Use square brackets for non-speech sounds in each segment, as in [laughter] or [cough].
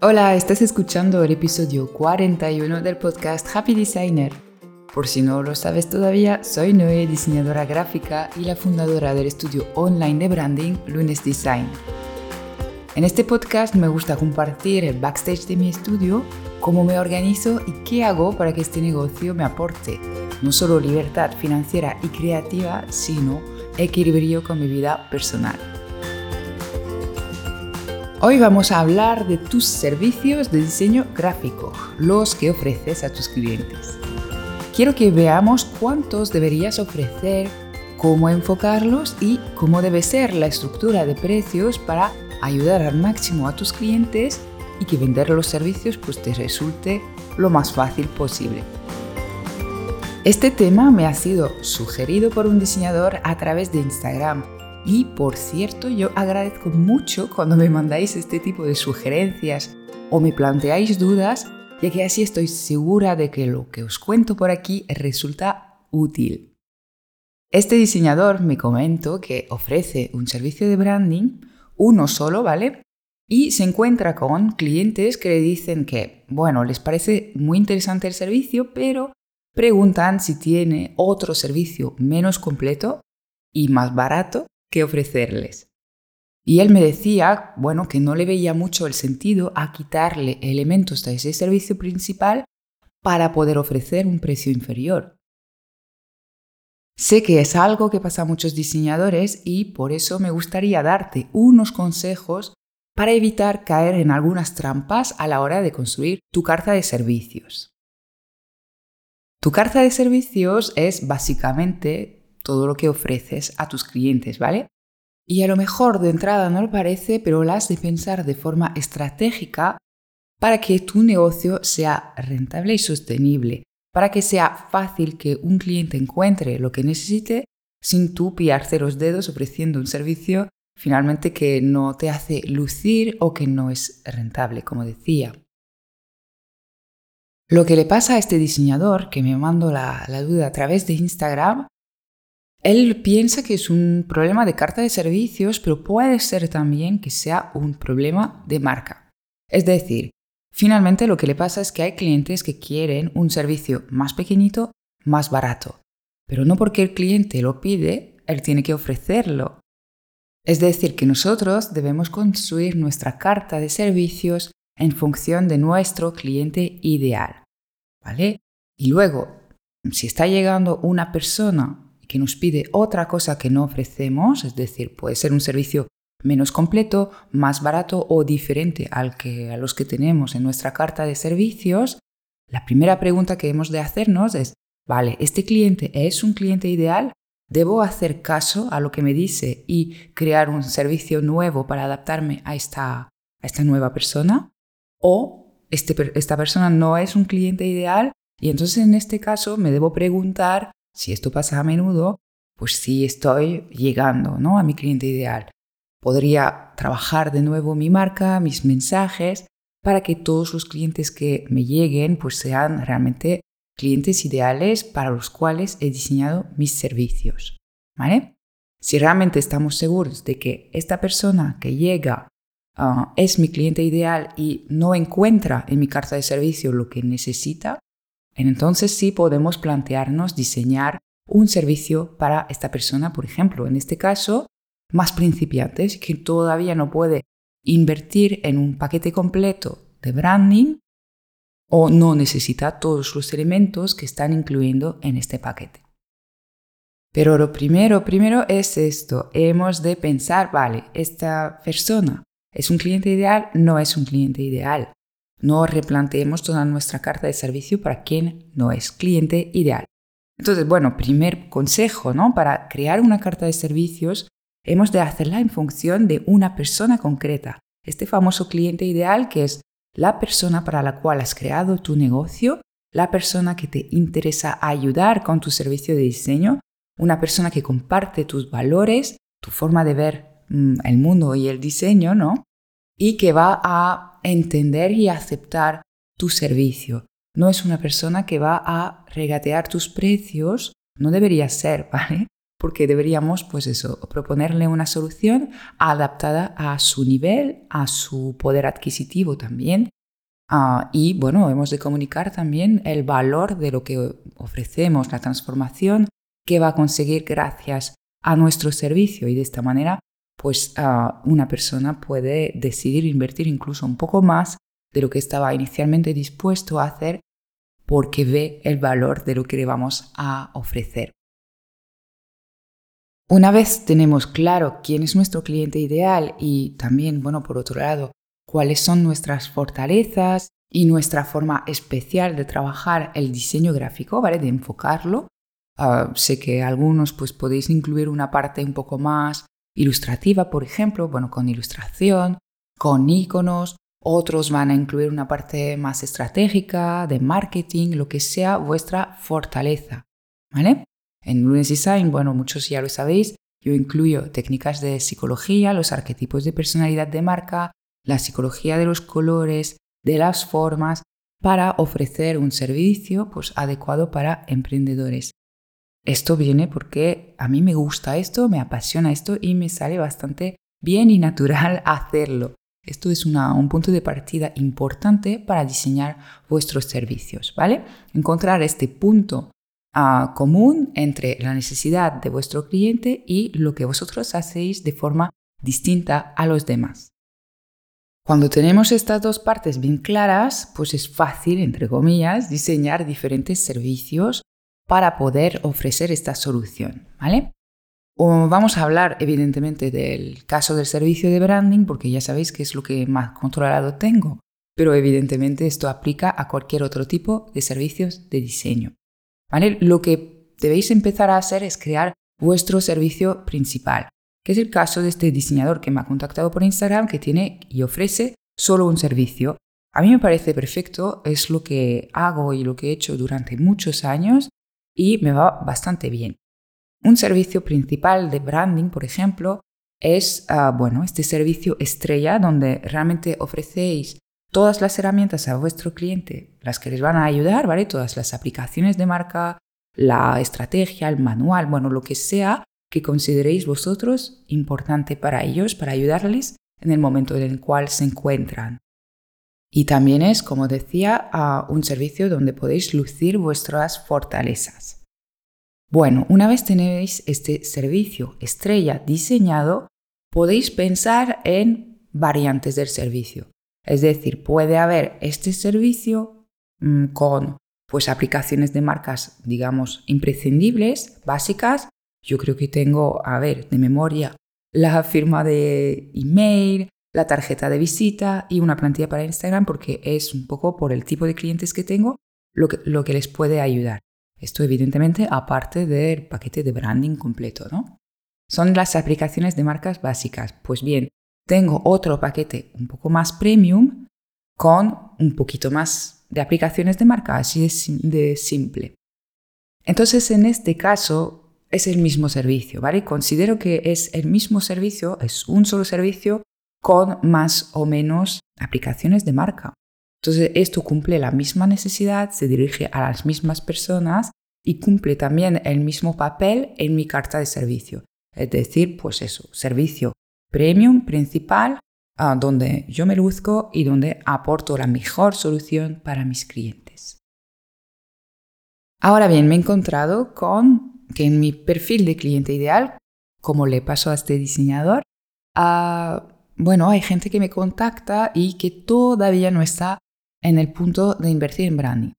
Hola, estás escuchando el episodio 41 del podcast Happy Designer. Por si no lo sabes todavía, soy Noé, diseñadora gráfica y la fundadora del estudio online de branding Lunes Design. En este podcast me gusta compartir el backstage de mi estudio, cómo me organizo y qué hago para que este negocio me aporte no solo libertad financiera y creativa, sino equilibrio con mi vida personal. Hoy vamos a hablar de tus servicios de diseño gráfico, los que ofreces a tus clientes. Quiero que veamos cuántos deberías ofrecer, cómo enfocarlos y cómo debe ser la estructura de precios para ayudar al máximo a tus clientes y que vender los servicios pues te resulte lo más fácil posible. Este tema me ha sido sugerido por un diseñador a través de Instagram y por cierto, yo agradezco mucho cuando me mandáis este tipo de sugerencias o me planteáis dudas, ya que así estoy segura de que lo que os cuento por aquí resulta útil. Este diseñador me comentó que ofrece un servicio de branding, uno solo, ¿vale? Y se encuentra con clientes que le dicen que, bueno, les parece muy interesante el servicio, pero preguntan si tiene otro servicio menos completo y más barato que ofrecerles. Y él me decía, bueno, que no le veía mucho el sentido a quitarle elementos de ese servicio principal para poder ofrecer un precio inferior. Sé que es algo que pasa a muchos diseñadores y por eso me gustaría darte unos consejos para evitar caer en algunas trampas a la hora de construir tu carta de servicios. Tu carta de servicios es básicamente todo lo que ofreces a tus clientes, ¿vale? Y a lo mejor de entrada no lo parece, pero lo has de pensar de forma estratégica para que tu negocio sea rentable y sostenible, para que sea fácil que un cliente encuentre lo que necesite sin tú pillarse los dedos ofreciendo un servicio finalmente que no te hace lucir o que no es rentable, como decía. Lo que le pasa a este diseñador, que me mandó la, la duda a través de Instagram, él piensa que es un problema de carta de servicios, pero puede ser también que sea un problema de marca. Es decir, finalmente lo que le pasa es que hay clientes que quieren un servicio más pequeñito, más barato. Pero no porque el cliente lo pide, él tiene que ofrecerlo. Es decir, que nosotros debemos construir nuestra carta de servicios en función de nuestro cliente ideal. ¿Vale? Y luego, si está llegando una persona que nos pide otra cosa que no ofrecemos, es decir, puede ser un servicio menos completo, más barato o diferente al que, a los que tenemos en nuestra carta de servicios, la primera pregunta que hemos de hacernos es, vale, ¿este cliente es un cliente ideal? ¿Debo hacer caso a lo que me dice y crear un servicio nuevo para adaptarme a esta, a esta nueva persona? ¿O este, esta persona no es un cliente ideal? Y entonces en este caso me debo preguntar si esto pasa a menudo, pues sí estoy llegando ¿no? a mi cliente ideal. Podría trabajar de nuevo mi marca, mis mensajes, para que todos los clientes que me lleguen pues sean realmente clientes ideales para los cuales he diseñado mis servicios. ¿Vale? Si realmente estamos seguros de que esta persona que llega ah, es mi cliente ideal y no encuentra en mi carta de servicio lo que necesita, entonces sí podemos plantearnos diseñar un servicio para esta persona, por ejemplo, en este caso, más principiantes que todavía no puede invertir en un paquete completo de branding o no necesita todos los elementos que están incluyendo en este paquete. Pero lo primero, primero es esto. Hemos de pensar, vale, esta persona es un cliente ideal, no es un cliente ideal. No replanteemos toda nuestra carta de servicio para quien no es cliente ideal. Entonces, bueno, primer consejo, ¿no? Para crear una carta de servicios, hemos de hacerla en función de una persona concreta. Este famoso cliente ideal que es la persona para la cual has creado tu negocio, la persona que te interesa ayudar con tu servicio de diseño, una persona que comparte tus valores, tu forma de ver mm, el mundo y el diseño, ¿no? Y que va a entender y aceptar tu servicio. No es una persona que va a regatear tus precios, no debería ser, [laughs] ¿vale? porque deberíamos, pues eso, proponerle una solución adaptada a su nivel, a su poder adquisitivo también. Ah, y bueno, hemos de comunicar también el valor de lo que ofrecemos, la transformación que va a conseguir gracias a nuestro servicio y de esta manera pues una persona puede decidir invertir incluso un poco más de lo que estaba inicialmente dispuesto a hacer porque ve el valor de lo que le vamos a ofrecer. Una vez tenemos claro quién es nuestro cliente ideal y también, bueno, por otro lado, cuáles son nuestras fortalezas y nuestra forma especial de trabajar el diseño gráfico, ¿vale? De enfocarlo. Ah, sé que algunos pues podéis incluir una parte un poco más ilustrativa, por ejemplo, bueno, con ilustración, con iconos, otros van a incluir una parte más estratégica, de marketing, lo que sea vuestra fortaleza, ¿vale? En Lunes Design, bueno, muchos ya lo sabéis, yo incluyo técnicas de psicología, los arquetipos de personalidad de marca, la psicología de los colores, de las formas, para ofrecer un servicio pues, adecuado para emprendedores. Esto viene porque a mí me gusta esto, me apasiona esto y me sale bastante bien y natural [laughs] hacerlo. Esto es un punto de partida importante para diseñar vuestros servicios, ¿vale? Encontrar este punto ah, común entre la necesidad de vuestro cliente y lo que vosotros hacéis de forma distinta a los demás. Cuando tenemos estas dos partes bien claras, pues es fácil, entre comillas, diseñar diferentes servicios para poder ofrecer esta solución, ¿vale? vamos a hablar evidentemente del caso del servicio de branding porque ya sabéis que es lo que más controlado tengo, pero evidentemente esto aplica a cualquier otro tipo de servicios de diseño. ¿Vale? Lo que debéis empezar a hacer es crear vuestro servicio principal, que es el caso de este diseñador que me ha contactado por Instagram que tiene y ofrece solo un servicio. A mí me parece perfecto, es lo que hago y lo que he hecho durante muchos años y me va bastante bien. Un servicio principal de branding, por ejemplo, es ah, bueno, este servicio estrella donde realmente ofrecéis todas las herramientas a vuestro cliente, las que les van a ayudar, ¿vale? Todas las aplicaciones de marca, la estrategia, el manual, bueno, lo que sea que consideréis vosotros importante para ellos, para ayudarles en el momento en el cual se encuentran. Y también es, como decía, un servicio donde podéis lucir vuestras fortalezas. Bueno, una vez tenéis este servicio estrella diseñado, podéis pensar en variantes del servicio. Es decir, puede haber este servicio mm, con pues aplicaciones de marcas, digamos, imprescindibles, básicas. Yo creo que tengo, a ver, de memoria, la firma de email, la tarjeta de visita y una plantilla para Instagram porque es un poco por el tipo de clientes que tengo lo que, lo que les puede ayudar. Esto evidentemente aparte del paquete de branding completo, ¿no? Son las aplicaciones de marcas básicas. Pues bien, tengo otro paquete un poco más premium con un poquito más de aplicaciones de marca, así de simple. Entonces, en este caso, es el mismo servicio, ¿vale? Considero que es el mismo servicio, es un solo servicio con más o menos aplicaciones de marca. Entonces, esto cumple la misma necesidad, se dirige a las mismas personas y cumple también el mismo papel en mi carta de servicio. Es decir, pues eso, servicio premium principal, ah, donde yo me luzco y donde aporto la mejor solución para mis clientes. Ahora bien, me he encontrado con que en mi perfil de cliente ideal, como le pasó a este diseñador, ah, bueno, hay gente que me contacta y que todavía no está en el punto de invertir en branding.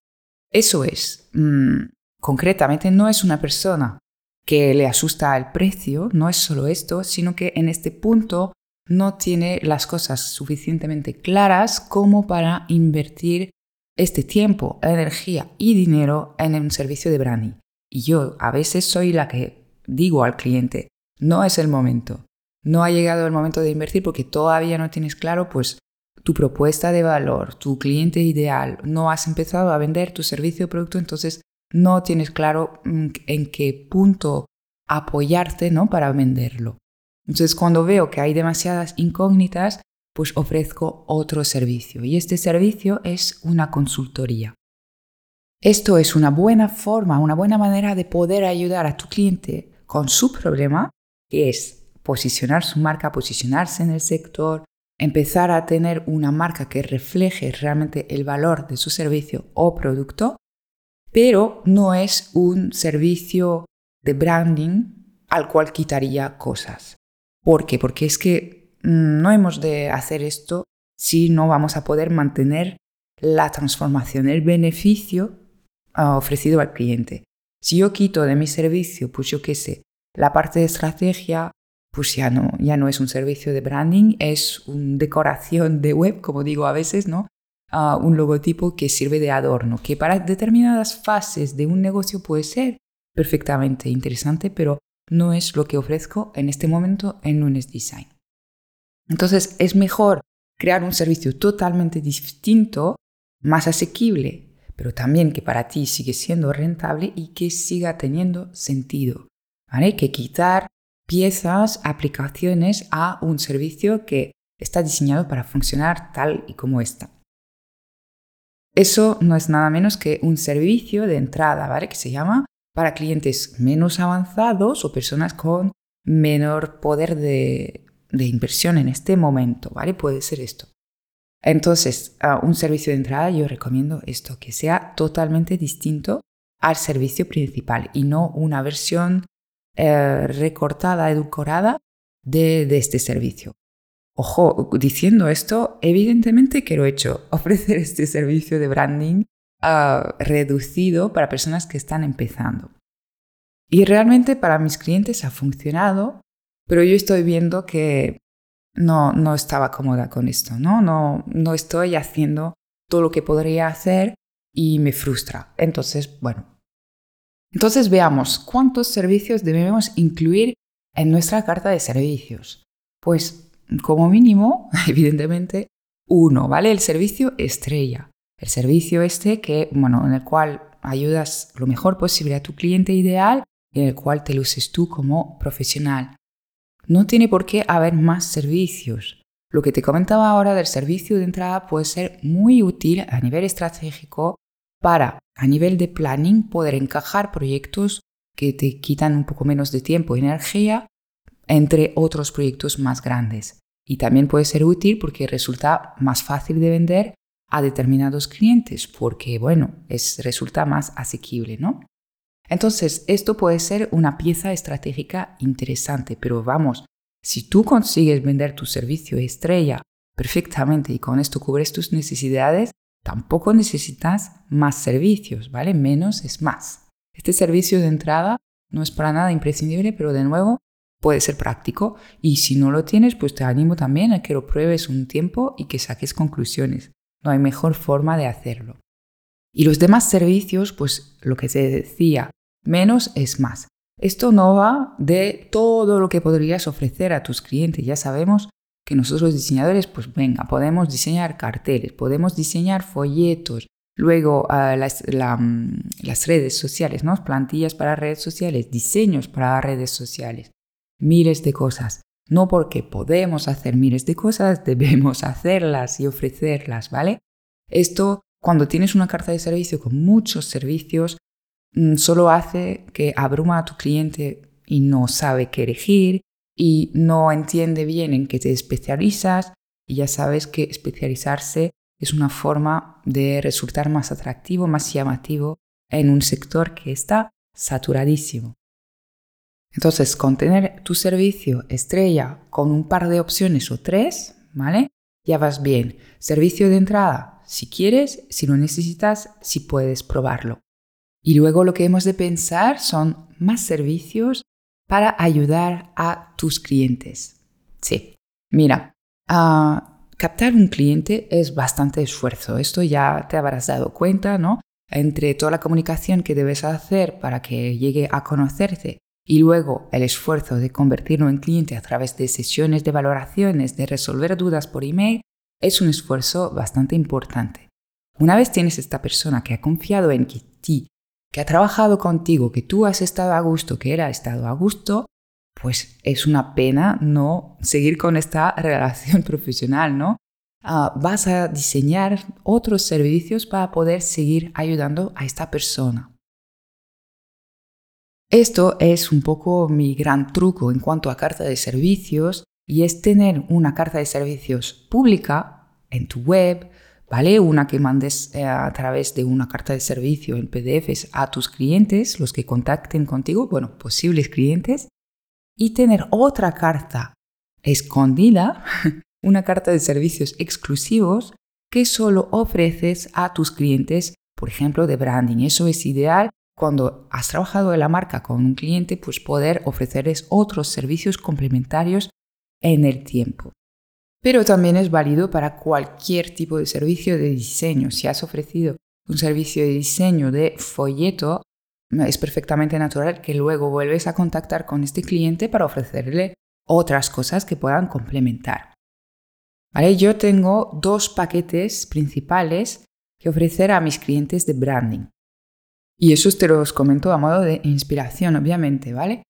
Eso es, mm, concretamente no es una persona que le asusta el precio, no es solo esto, sino que en este punto no tiene las cosas suficientemente claras como para invertir este tiempo, energía y dinero en un servicio de branding. Y yo a veces soy la que digo al cliente, no es el momento, no ha llegado el momento de invertir porque todavía no tienes claro pues tu propuesta de valor, tu cliente ideal, no has empezado a vender tu servicio o producto, entonces no tienes claro mm, en qué punto apoyarte ¿no? para venderlo. Entonces cuando veo que hay demasiadas incógnitas, pues ofrezco otro servicio y este servicio es una consultoría. Esto es una buena forma, una buena manera de poder ayudar a tu cliente con su problema, que es posicionar su marca, posicionarse en el sector, empezar a tener una marca que refleje realmente el valor de su servicio o producto, pero no es un servicio de branding al cual quitaría cosas. ¿Por qué? Porque es que mm, no hemos de hacer esto si no vamos a poder mantener la transformación, el beneficio ah, ofrecido al cliente. Si yo quito de mi servicio, pues yo qué sé, la parte de estrategia, pues ya no, ya no es un servicio de branding, es una decoración de web, como digo a veces, ¿no? Ah, un logotipo que sirve de adorno, que para determinadas fases de un negocio puede ser perfectamente interesante, pero no es lo que ofrezco en este momento en Nunes Design. Entonces es mejor crear un servicio totalmente distinto, más asequible, pero también que para ti sigue siendo rentable y que siga teniendo sentido. ¿vale? Que quitar piezas, aplicaciones a un servicio que está diseñado para funcionar tal y como está. Eso no es nada menos que un servicio de entrada, ¿vale? Que se llama para clientes menos avanzados o personas con menor poder de, inversión en este momento, ¿vale? Puede ser esto. Entonces, un servicio de entrada yo recomiendo esto, que sea totalmente distinto al servicio principal y no una versión eh, recortada, edulcorada de, este servicio. Ojo, diciendo esto, evidentemente que lo he hecho, [laughs] ofrecer este servicio de branding uh, reducido para personas que están empezando. Y realmente para mis clientes ha funcionado, pero yo estoy viendo que no, no estaba cómoda con esto, ¿no? ¿no? No estoy haciendo todo lo que podría hacer y me frustra. Entonces, bueno, entonces veamos cuántos servicios debemos incluir en nuestra carta de servicios. Pues como mínimo, [laughs] evidentemente, uno, ¿vale? El servicio estrella. El servicio este que, bueno, en el cual ayudas lo mejor posible a tu cliente ideal y en el cual te luces tú como profesional. No tiene por qué haber más servicios. Lo que te comentaba ahora del servicio de entrada puede ser muy útil a nivel estratégico para, a nivel de planning, poder encajar proyectos que te quitan un poco menos de tiempo y energía entre otros proyectos más grandes. Y también puede ser útil porque resulta más fácil de vender a determinados clientes, porque, bueno, es, resulta más asequible, ¿no? Entonces, esto puede ser una pieza estratégica interesante, pero vamos, si tú consigues vender tu servicio estrella perfectamente y con esto cubres tus necesidades, Tampoco necesitas más servicios, ¿vale? Menos es más. Este servicio de entrada no es para nada imprescindible, pero de nuevo puede ser práctico y si no lo tienes, pues te animo también a que lo pruebes un tiempo y que saques conclusiones. No hay mejor forma de hacerlo. Y los demás servicios, pues lo que se decía, menos es más. Esto no va de todo lo que podrías ofrecer a tus clientes. Ya sabemos que nosotros diseñadores, pues venga, podemos diseñar carteles, podemos diseñar folletos, luego ah, mm, las, redes sociales, ¿no? plantillas para redes sociales, diseños para redes sociales, miles de cosas. No porque podemos hacer miles de cosas, [laughs] debemos hacerlas y ofrecerlas, ¿vale? Esto, cuando tienes una carta de servicio con muchos servicios, mm, solo hace que abruma a tu cliente y no sabe qué elegir y no entiende bien en qué te especializas y ya sabes que especializarse es una forma de resultar más atractivo, más llamativo en un sector que está saturadísimo. Entonces, con tener tu servicio estrella con un par de opciones o tres, ¿vale? Ya vas bien. Servicio de entrada, si quieres, si lo necesitas, si puedes probarlo. Y luego lo que hemos de pensar son más servicios para ayudar a tus clientes. Sí, mira, captar un cliente es bastante esfuerzo. Esto ya te habrás dado cuenta, ¿no? Entre toda la comunicación que debes hacer para que llegue a conocerte y luego el esfuerzo de convertirlo en cliente a través de sesiones de valoraciones, de resolver dudas por email, es un esfuerzo bastante importante. Una vez tienes esta persona que ha confiado en ti que ha trabajado contigo, que tú has estado a gusto, que él ha estado a gusto, pues es una pena no seguir con esta [laughs] relación profesional, ¿no? Ah, vas a diseñar otros servicios para poder seguir ayudando a esta persona. Esto es un poco mi gran truco en cuanto a carta de servicios y es tener una carta de servicios pública en tu web, ¿vale? Una que mandes eh, a través de una carta de servicio en PDFs a tus clientes, los que contacten contigo, bueno, posibles clientes, y tener otra carta escondida, [laughs] una carta de servicios exclusivos que solo ofreces a tus clientes, por ejemplo, de branding. Eso es ideal cuando has trabajado en la marca con un cliente, pues poder ofrecerles otros servicios complementarios en el tiempo. Pero también es válido para cualquier tipo de servicio de diseño. Si has ofrecido un servicio de diseño de folleto, es perfectamente natural que luego vuelves a contactar con este cliente para ofrecerle otras cosas que puedan complementar. ¿Vale? Yo tengo dos paquetes principales que ofrecer a mis clientes de branding. Y eso te los comento a modo de inspiración, obviamente, ¿vale?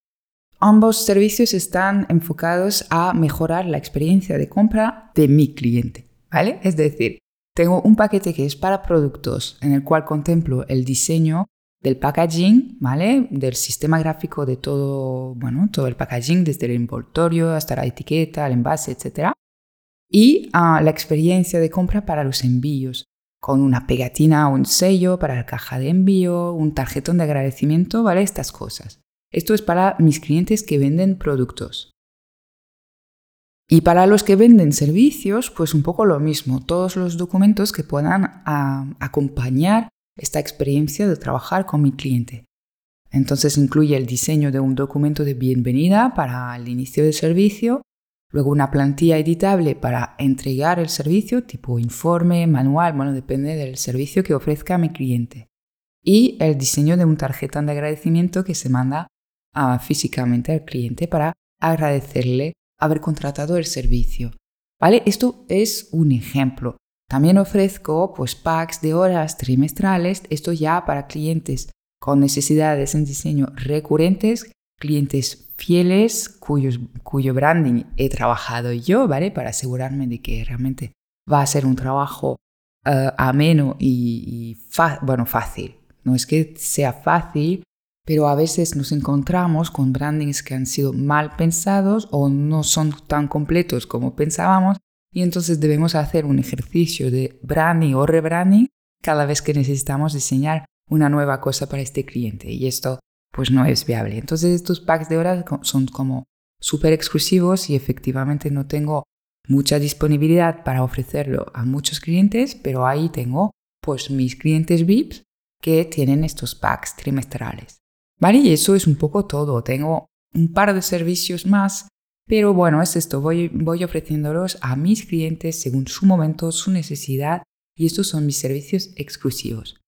Ambos servicios están enfocados a mejorar la experiencia de compra de mi cliente, ¿vale? Es decir, tengo un paquete que es para productos en el cual contemplo el diseño del packaging, ¿vale? Del sistema gráfico de todo, bueno, todo el packaging, desde el envoltorio hasta la etiqueta, el envase, etc. Y ah, la experiencia de compra para los envíos, con una pegatina o un sello para la caja de envío, un tarjetón de agradecimiento, ¿vale? Estas cosas. Esto es para mis clientes que venden productos. Y para los que venden servicios, pues un poco lo mismo, todos los documentos que puedan acompañar esta experiencia de trabajar con mi cliente. Entonces incluye el diseño de un documento de bienvenida para el inicio del servicio, luego una plantilla editable para entregar el servicio, tipo informe, manual, bueno, depende del servicio que ofrezca mi cliente, y el diseño de un tarjeta de agradecimiento que se manda físicamente al cliente para agradecerle haber contratado el servicio. ¿Vale? Esto es un ejemplo. También ofrezco pues, packs de horas trimestrales, esto ya para clientes con necesidades en diseño recurrentes, clientes fieles cuyo branding he trabajado yo, ¿vale? Para asegurarme de que realmente va a ser un trabajo eh, ameno y, bueno, fácil. No es que sea fácil, pero a veces nos encontramos con brandings que han sido mal pensados o no son tan completos como pensábamos y entonces debemos hacer un ejercicio de branding o rebranding cada vez que necesitamos diseñar una nueva cosa para este cliente y esto pues no es viable. Entonces estos packs de horas son como súper exclusivos y efectivamente no tengo mucha disponibilidad para ofrecerlo a muchos clientes, pero ahí tengo pues mis clientes VIPs que tienen estos packs trimestrales. ¿Vale? Y eso es un poco todo. Tengo un par de servicios más, pero bueno, es esto. Voy, voy ofreciéndolos a mis clientes según su momento, su necesidad, y estos son mis servicios exclusivos.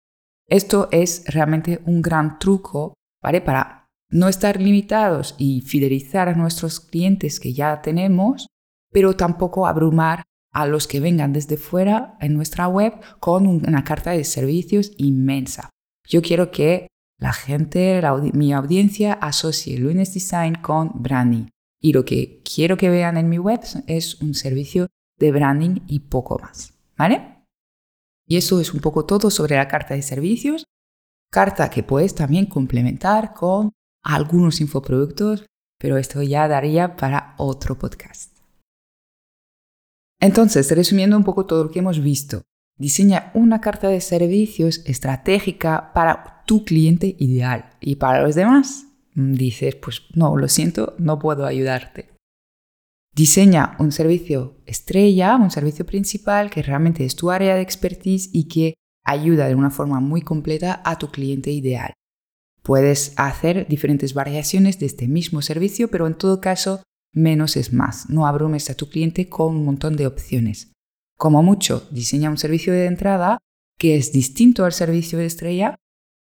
Esto es realmente un gran truco, ¿vale? Para no estar limitados y fidelizar a nuestros clientes que ya tenemos, pero tampoco abrumar a los que vengan desde fuera en nuestra web con una carta de servicios inmensa. Yo quiero que la gente, mi audiencia asocie Lunes Design con branding. Y lo que quiero que vean en mi web es un servicio de branding y poco más. ¿Vale? Y eso es un poco todo sobre la carta de servicios. Carta que puedes también complementar con algunos infoproductos, pero esto ya daría para otro podcast. Entonces, resumiendo un poco todo lo que hemos visto, Diseña una carta de servicios estratégica para tu cliente ideal y para los demás mm, dices, pues no, lo siento, no puedo ayudarte. Diseña un servicio estrella, un servicio principal que realmente es tu área de expertise y que ayuda de una forma muy completa a tu cliente ideal. Puedes hacer diferentes variaciones de este mismo servicio, pero en todo caso, menos es más. No abrumes a tu cliente con un montón de opciones. Como mucho, diseña un servicio de entrada que es distinto al servicio de estrella,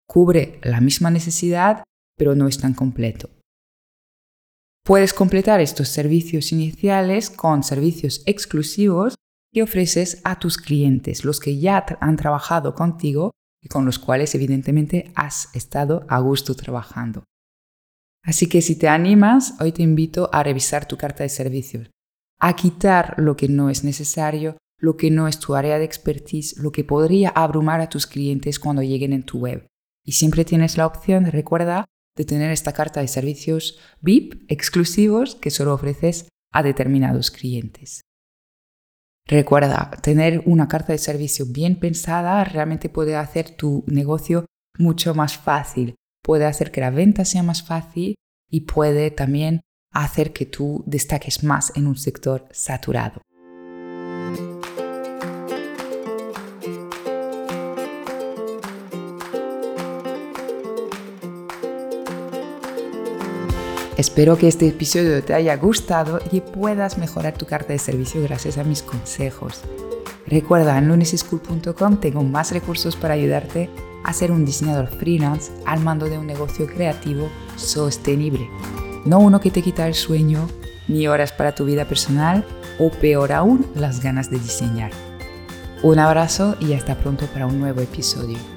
cubre la misma necesidad, pero no es tan completo. Puedes completar estos servicios iniciales con servicios exclusivos que ofreces a tus clientes, los que ya han trabajado contigo y con los cuales evidentemente has estado a gusto trabajando. Así que si te animas, hoy te invito a revisar tu carta de servicios, a quitar lo que no es necesario, lo que no es tu área de expertise, lo que podría abrumar a tus clientes cuando lleguen en tu web. Y siempre tienes la opción, recuerda, de tener esta carta de servicios VIP exclusivos que solo ofreces a determinados clientes. Recuerda, tener una carta de servicio bien pensada realmente puede hacer tu negocio mucho más fácil, puede hacer que la venta sea más fácil y puede también hacer que tú destaques más en un sector saturado. Espero que este episodio te haya gustado y puedas mejorar tu carta de servicio gracias a mis consejos. Recuerda, en luneseschool.com tengo más recursos para ayudarte a ser un diseñador freelance al mando de un negocio creativo sostenible. No uno que te quita el sueño, ni horas para tu vida personal o peor aún, las ganas de diseñar. Un abrazo y hasta pronto para un nuevo episodio.